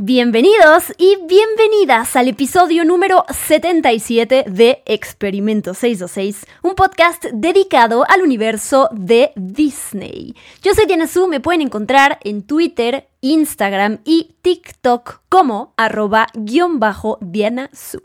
Bienvenidos y bienvenidas al episodio número 77 de Experimento 626, un podcast dedicado al universo de Disney. Yo soy Diana Su, me pueden encontrar en Twitter, Instagram y TikTok como arroba guion bajo Diana Su.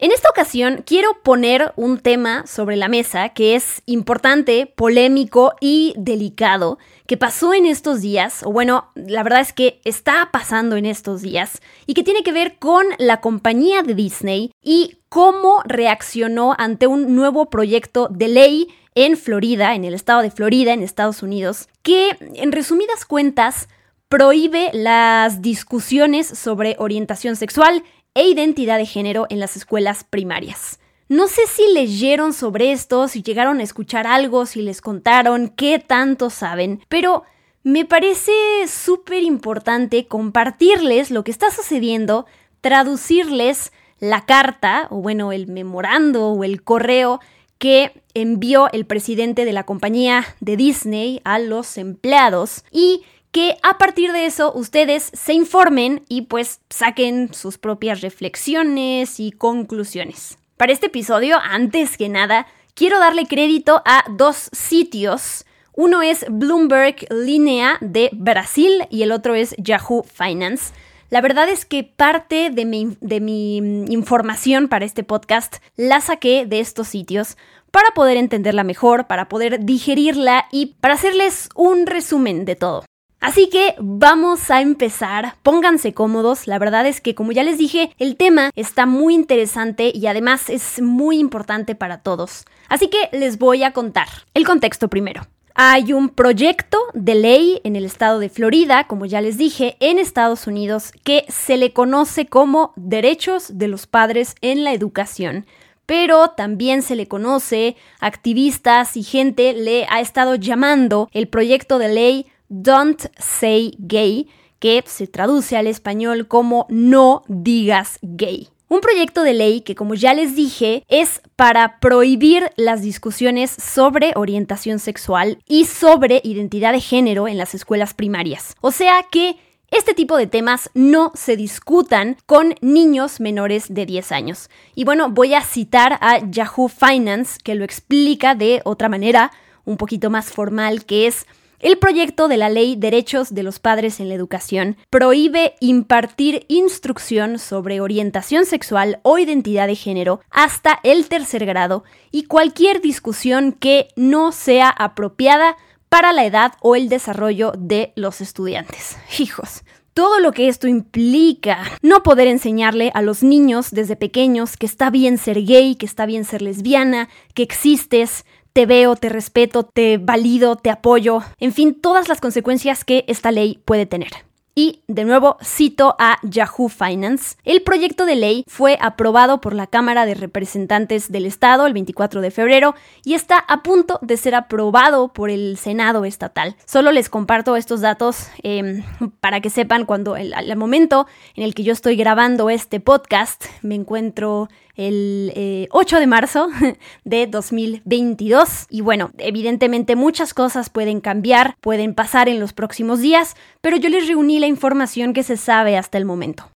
En esta ocasión quiero poner un tema sobre la mesa que es importante, polémico y delicado, que pasó en estos días, o bueno, la verdad es que está pasando en estos días, y que tiene que ver con la compañía de Disney y cómo reaccionó ante un nuevo proyecto de ley en Florida, en el estado de Florida, en Estados Unidos, que en resumidas cuentas prohíbe las discusiones sobre orientación sexual e identidad de género en las escuelas primarias. No sé si leyeron sobre esto, si llegaron a escuchar algo, si les contaron, qué tanto saben, pero me parece súper importante compartirles lo que está sucediendo, traducirles la carta, o bueno, el memorando o el correo que envió el presidente de la compañía de Disney a los empleados y que a partir de eso ustedes se informen y pues saquen sus propias reflexiones y conclusiones. Para este episodio, antes que nada, quiero darle crédito a dos sitios. Uno es Bloomberg Linea de Brasil y el otro es Yahoo Finance. La verdad es que parte de mi, de mi información para este podcast la saqué de estos sitios para poder entenderla mejor, para poder digerirla y para hacerles un resumen de todo. Así que vamos a empezar, pónganse cómodos, la verdad es que como ya les dije, el tema está muy interesante y además es muy importante para todos. Así que les voy a contar el contexto primero. Hay un proyecto de ley en el estado de Florida, como ya les dije, en Estados Unidos, que se le conoce como derechos de los padres en la educación pero también se le conoce, activistas y gente le ha estado llamando el proyecto de ley Don't Say Gay, que se traduce al español como No digas gay. Un proyecto de ley que, como ya les dije, es para prohibir las discusiones sobre orientación sexual y sobre identidad de género en las escuelas primarias. O sea que este tipo de temas no se discutan con niños menores de 10 años. Y bueno, voy a citar a Yahoo Finance, que lo explica de otra manera, un poquito más formal, que es el proyecto de la ley Derechos de los Padres en la Educación prohíbe impartir instrucción sobre orientación sexual o identidad de género hasta el tercer grado y cualquier discusión que no sea apropiada para la edad o el desarrollo de los estudiantes. Hijos, todo lo que esto implica. No poder enseñarle a los niños desde pequeños que está bien ser gay, que está bien ser lesbiana, que existes, te veo, te respeto, te valido, te apoyo, en fin, todas las consecuencias que esta ley puede tener. Y de nuevo cito a Yahoo Finance. El proyecto de ley fue aprobado por la Cámara de Representantes del Estado el 24 de febrero y está a punto de ser aprobado por el Senado estatal. Solo les comparto estos datos em, para que sepan cuando al momento en el que yo estoy grabando este podcast me encuentro el 8 eh, de marzo de 2022. Y bueno, evidentemente muchas cosas pueden cambiar, pueden pasar en los próximos días, pero yo les reuní la información que se sabe hasta el momento.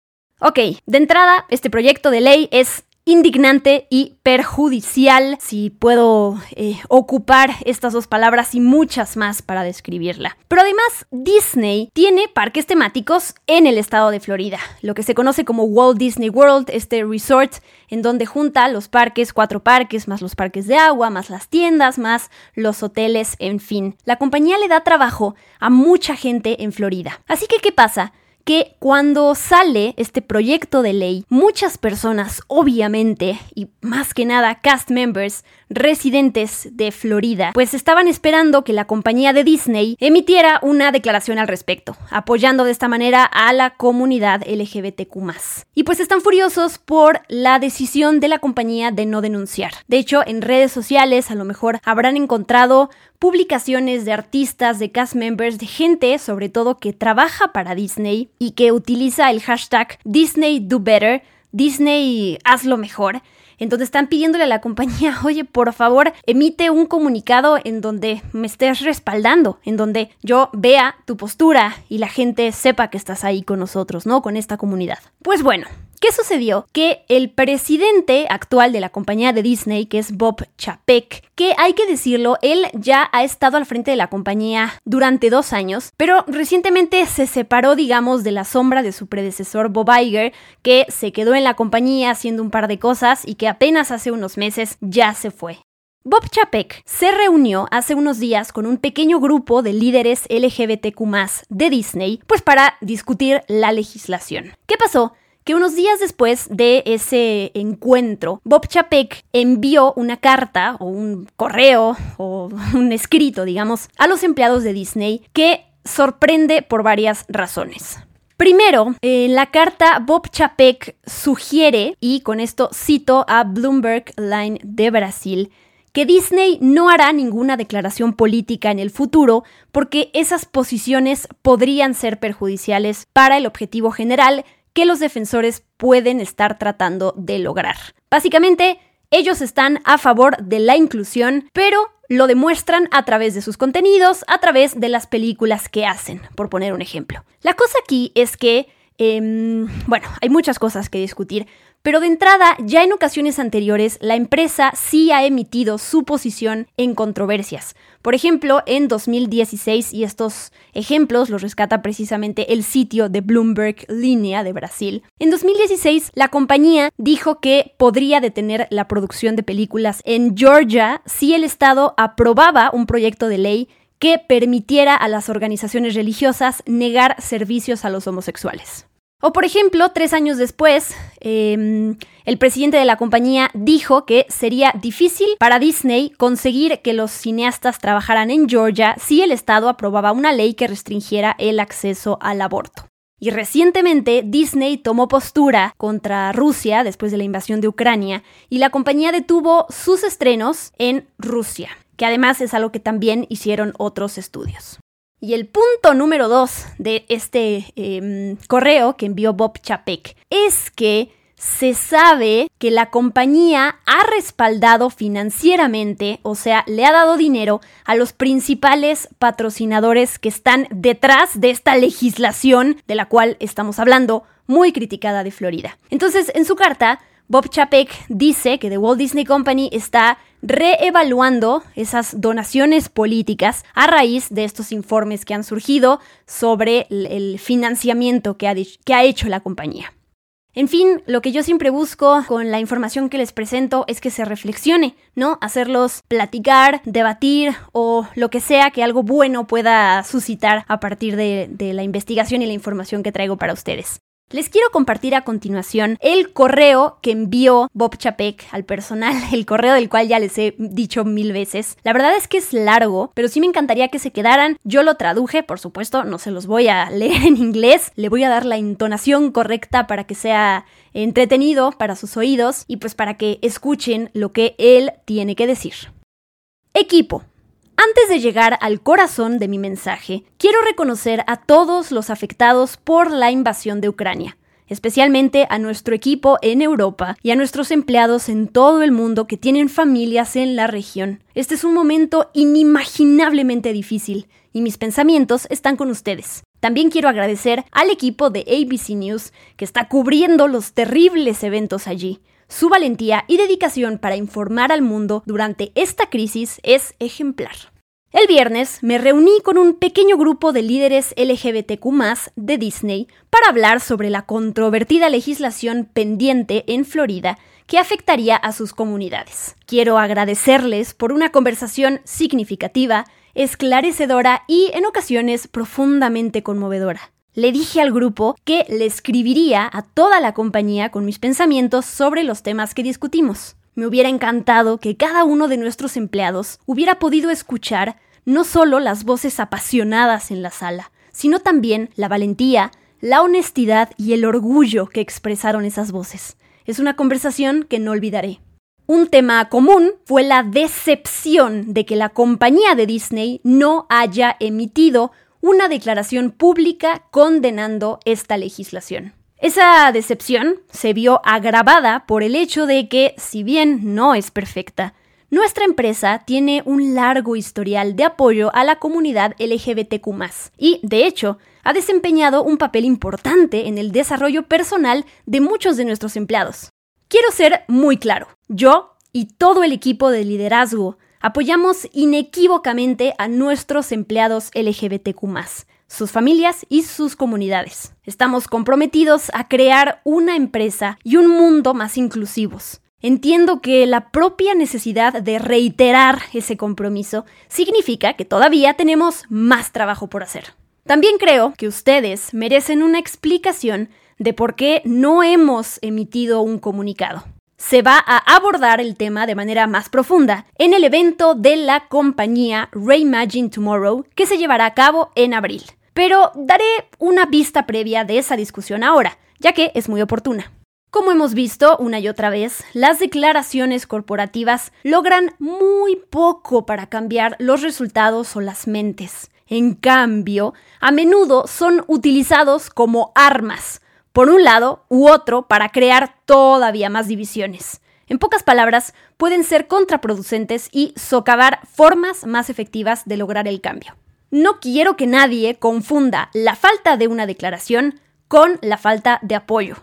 Ok, de entrada, este proyecto de ley es indignante y perjudicial, si puedo eh, ocupar estas dos palabras y muchas más para describirla. Pero además, Disney tiene parques temáticos en el estado de Florida, lo que se conoce como Walt Disney World, este resort en donde junta los parques, cuatro parques, más los parques de agua, más las tiendas, más los hoteles, en fin. La compañía le da trabajo a mucha gente en Florida. Así que, ¿qué pasa? Que cuando sale este proyecto de ley, muchas personas, obviamente, y más que nada cast members, residentes de Florida, pues estaban esperando que la compañía de Disney emitiera una declaración al respecto, apoyando de esta manera a la comunidad LGBTQ. Y pues están furiosos por la decisión de la compañía de no denunciar. De hecho, en redes sociales a lo mejor habrán encontrado publicaciones de artistas, de cast members, de gente sobre todo que trabaja para Disney y que utiliza el hashtag Disney Do Better, Disney hazlo mejor entonces están pidiéndole a la compañía, oye, por favor, emite un comunicado en donde me estés respaldando, en donde yo vea tu postura y la gente sepa que estás ahí con nosotros, ¿no? Con esta comunidad. Pues bueno, ¿Qué sucedió? Que el presidente actual de la compañía de Disney, que es Bob Chapek, que hay que decirlo, él ya ha estado al frente de la compañía durante dos años, pero recientemente se separó, digamos, de la sombra de su predecesor Bob Iger, que se quedó en la compañía haciendo un par de cosas y que apenas hace unos meses ya se fue. Bob Chapek se reunió hace unos días con un pequeño grupo de líderes LGBTQ de Disney, pues para discutir la legislación. ¿Qué pasó? Que unos días después de ese encuentro, Bob Chapek envió una carta o un correo o un escrito, digamos, a los empleados de Disney que sorprende por varias razones. Primero, en la carta Bob Chapek sugiere, y con esto cito a Bloomberg Line de Brasil, que Disney no hará ninguna declaración política en el futuro porque esas posiciones podrían ser perjudiciales para el objetivo general que los defensores pueden estar tratando de lograr. Básicamente, ellos están a favor de la inclusión, pero lo demuestran a través de sus contenidos, a través de las películas que hacen, por poner un ejemplo. La cosa aquí es que, em, bueno, hay muchas cosas que discutir, pero de entrada, ya en ocasiones anteriores, la empresa sí ha emitido su posición en controversias. Por ejemplo, en 2016, y estos ejemplos los rescata precisamente el sitio de Bloomberg Línea de Brasil, en 2016 la compañía dijo que podría detener la producción de películas en Georgia si el Estado aprobaba un proyecto de ley que permitiera a las organizaciones religiosas negar servicios a los homosexuales. O por ejemplo, tres años después, em, el presidente de la compañía dijo que sería difícil para Disney conseguir que los cineastas trabajaran en Georgia si el Estado aprobaba una ley que restringiera el acceso al aborto. Y recientemente Disney tomó postura contra Rusia después de la invasión de Ucrania y la compañía detuvo sus estrenos en Rusia, que además es algo que también hicieron otros estudios. Y el punto número dos de este em, correo que envió Bob Chapek es que se sabe que la compañía ha respaldado financieramente, o sea, le ha dado dinero a los principales patrocinadores que están detrás de esta legislación de la cual estamos hablando, muy criticada de Florida. Entonces, en su carta, Bob Chapek dice que The Walt Disney Company está reevaluando esas donaciones políticas a raíz de estos informes que han surgido sobre el financiamiento que ha, hecho la compañía. En fin, lo que yo siempre busco con la información que les presento es que se reflexione, ¿no? Hacerlos platicar, debatir o lo que sea que algo bueno pueda suscitar a partir de la investigación y la información que traigo para ustedes. Les quiero compartir a continuación el correo que envió Bob Chapek al personal, el correo del cual ya les he dicho mil veces. La verdad es que es largo, pero sí me encantaría que se quedaran. Yo lo traduje, por supuesto, no se los voy a leer en inglés, le voy a dar la entonación correcta para que sea entretenido para sus oídos y pues para que escuchen lo que él tiene que decir. Equipo. Antes de llegar al corazón de mi mensaje, quiero reconocer a todos los afectados por la invasión de Ucrania, especialmente a nuestro equipo en Europa y a nuestros empleados en todo el mundo que tienen familias en la región. Este es un momento inimaginablemente difícil y mis pensamientos están con ustedes. También quiero agradecer al equipo de ABC News que está cubriendo los terribles eventos allí. Su valentía y dedicación para informar al mundo durante esta crisis es ejemplar. El viernes me reuní con un pequeño grupo de líderes LGBTQ de Disney para hablar sobre la controvertida legislación pendiente en Florida que afectaría a sus comunidades. Quiero agradecerles por una conversación significativa, esclarecedora y en ocasiones profundamente conmovedora le dije al grupo que le escribiría a toda la compañía con mis pensamientos sobre los temas que discutimos. Me hubiera encantado que cada uno de nuestros empleados hubiera podido escuchar no solo las voces apasionadas en la sala, sino también la valentía, la honestidad y el orgullo que expresaron esas voces. Es una conversación que no olvidaré. Un tema común fue la decepción de que la compañía de Disney no haya emitido una declaración pública condenando esta legislación. Esa decepción se vio agravada por el hecho de que, si bien no es perfecta, nuestra empresa tiene un largo historial de apoyo a la comunidad LGBTQ y, de hecho, ha desempeñado un papel importante en el desarrollo personal de muchos de nuestros empleados. Quiero ser muy claro, yo y todo el equipo de liderazgo apoyamos inequívocamente a nuestros empleados LGBTQ sus familias y sus comunidades. Estamos comprometidos a crear una empresa y un mundo más inclusivos. Entiendo que la propia necesidad de reiterar ese compromiso significa que todavía tenemos más trabajo por hacer. También creo que ustedes merecen una explicación de por qué no hemos emitido un comunicado. Se va a abordar el tema de manera más profunda en el evento de la compañía Reimagine Tomorrow que se llevará a cabo en abril. Pero daré una vista previa de esa discusión ahora, ya que es muy oportuna. Como hemos visto una y otra vez, las declaraciones corporativas logran muy poco para cambiar los resultados o las mentes. En cambio, a menudo son utilizados como armas, por un lado u otro, para crear todavía más divisiones. En pocas palabras, pueden ser contraproducentes y socavar formas más efectivas de lograr el cambio. No quiero que nadie confunda la falta de una declaración con la falta de apoyo.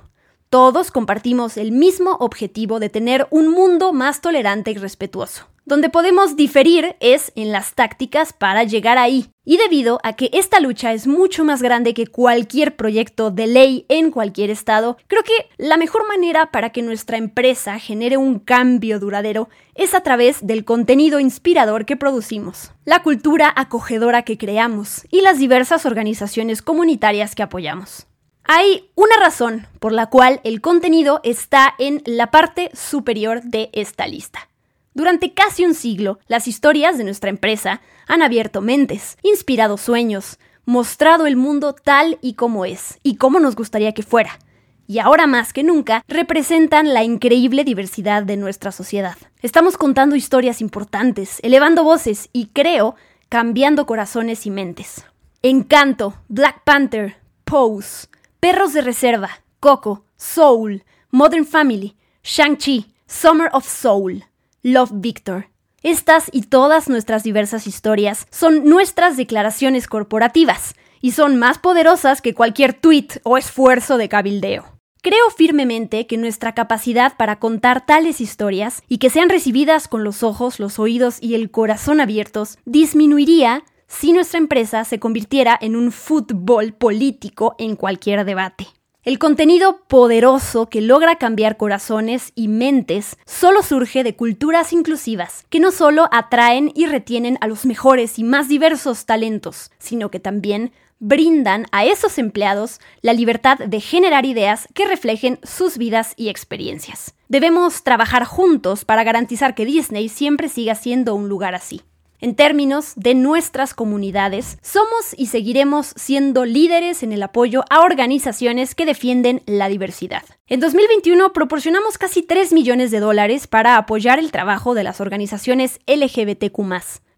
Todos compartimos el mismo objetivo de tener un mundo más tolerante y respetuoso. Donde podemos diferir es en las tácticas para llegar ahí. Y debido a que esta lucha es mucho más grande que cualquier proyecto de ley en cualquier estado, creo que la mejor manera para que nuestra empresa genere un cambio duradero es a través del contenido inspirador que producimos, la cultura acogedora que creamos y las diversas organizaciones comunitarias que apoyamos. Hay una razón por la cual el contenido está en la parte superior de esta lista. Durante casi un siglo, las historias de nuestra empresa han abierto mentes, inspirado sueños, mostrado el mundo tal y como es, y como nos gustaría que fuera. Y ahora más que nunca, representan la increíble diversidad de nuestra sociedad. Estamos contando historias importantes, elevando voces y, creo, cambiando corazones y mentes. Encanto, Black Panther, Pose, Perros de Reserva, Coco, Soul, Modern Family, Shang-Chi, Summer of Soul, Love Victor. Estas y todas nuestras diversas historias son nuestras declaraciones corporativas y son más poderosas que cualquier tweet o esfuerzo de cabildeo. Creo firmemente que nuestra capacidad para contar tales historias y que sean recibidas con los ojos, los oídos y el corazón abiertos disminuiría si nuestra empresa se convirtiera en un fútbol político en cualquier debate. El contenido poderoso que logra cambiar corazones y mentes solo surge de culturas inclusivas, que no solo atraen y retienen a los mejores y más diversos talentos, sino que también brindan a esos empleados la libertad de generar ideas que reflejen sus vidas y experiencias. Debemos trabajar juntos para garantizar que Disney siempre siga siendo un lugar así. En términos de nuestras comunidades, somos y seguiremos siendo líderes en el apoyo a organizaciones que defienden la diversidad. En 2021 proporcionamos casi 3 millones de dólares para apoyar el trabajo de las organizaciones LGBTQ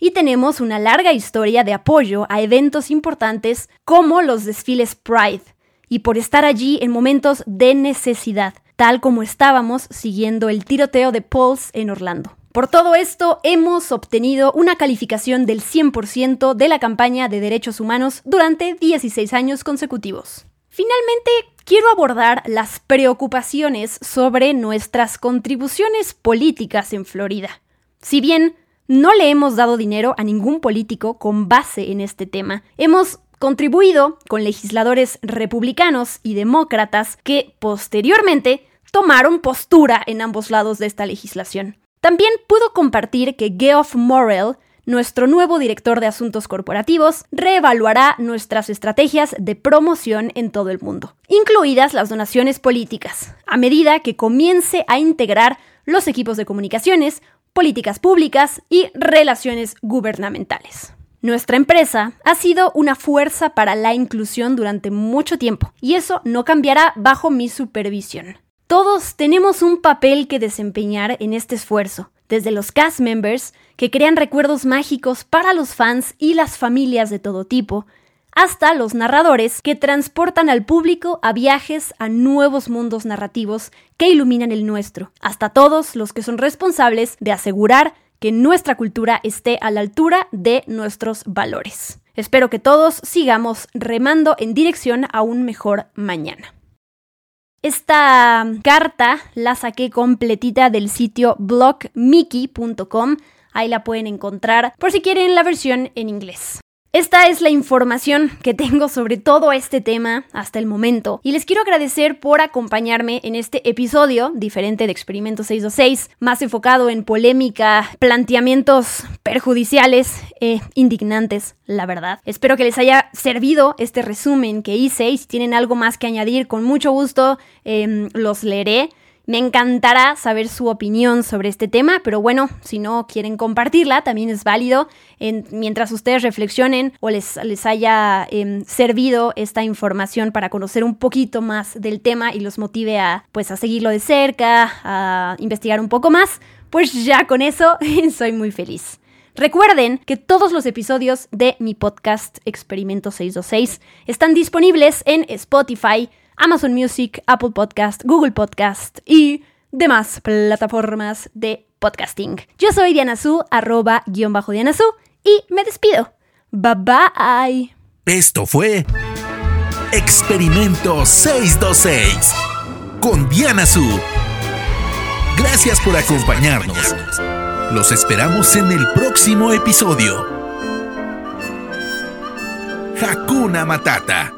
y tenemos una larga historia de apoyo a eventos importantes como los desfiles Pride, y por estar allí en momentos de necesidad, tal como estábamos siguiendo el tiroteo de Pulse en Orlando. Por todo esto, hemos obtenido una calificación del 100% de la campaña de derechos humanos durante 16 años consecutivos. Finalmente, quiero abordar las preocupaciones sobre nuestras contribuciones políticas en Florida. Si bien no le hemos dado dinero a ningún político con base en este tema, hemos contribuido con legisladores republicanos y demócratas que posteriormente tomaron postura en ambos lados de esta legislación. También pudo compartir que Geoff Morrell, nuestro nuevo director de asuntos corporativos, reevaluará nuestras estrategias de promoción en todo el mundo, incluidas las donaciones políticas, a medida que comience a integrar los equipos de comunicaciones, políticas públicas y relaciones gubernamentales. Nuestra empresa ha sido una fuerza para la inclusión durante mucho tiempo y eso no cambiará bajo mi supervisión. Todos tenemos un papel que desempeñar en este esfuerzo, desde los cast members, que crean recuerdos mágicos para los fans y las familias de todo tipo, hasta los narradores que transportan al público a viajes a nuevos mundos narrativos que iluminan el nuestro, hasta todos los que son responsables de asegurar que nuestra cultura esté a la altura de nuestros valores. Espero que todos sigamos remando en dirección a un mejor mañana. Esta carta la saqué completita del sitio blogmickey.com. Ahí la pueden encontrar por si quieren la versión en inglés. Esta es la información que tengo sobre todo este tema hasta el momento y les quiero agradecer por acompañarme en este episodio diferente de Experimento 626, más enfocado en polémica, planteamientos perjudiciales e indignantes, la verdad. Espero que les haya servido este resumen que hice y si tienen algo más que añadir, con mucho gusto em, los leeré. Me encantará saber su opinión sobre este tema, pero bueno, si no quieren compartirla, también es válido. mientras ustedes reflexionen o les, les haya em, servido esta información para conocer un poquito más del tema y los motive a, pues, a seguirlo de cerca, a investigar un poco más, pues ya con eso soy muy feliz. Recuerden que todos los episodios de mi podcast Experimento 626 están disponibles en Spotify, Amazon Music, Apple Podcast, Google Podcast y demás plataformas de podcasting. Yo soy Diana Su, arroba guion bajo Diana Su, y me despido. Bye bye. Esto fue Experimento 626 con Diana Su. Gracias por acompañarnos. Los esperamos en el próximo episodio. Hakuna Matata.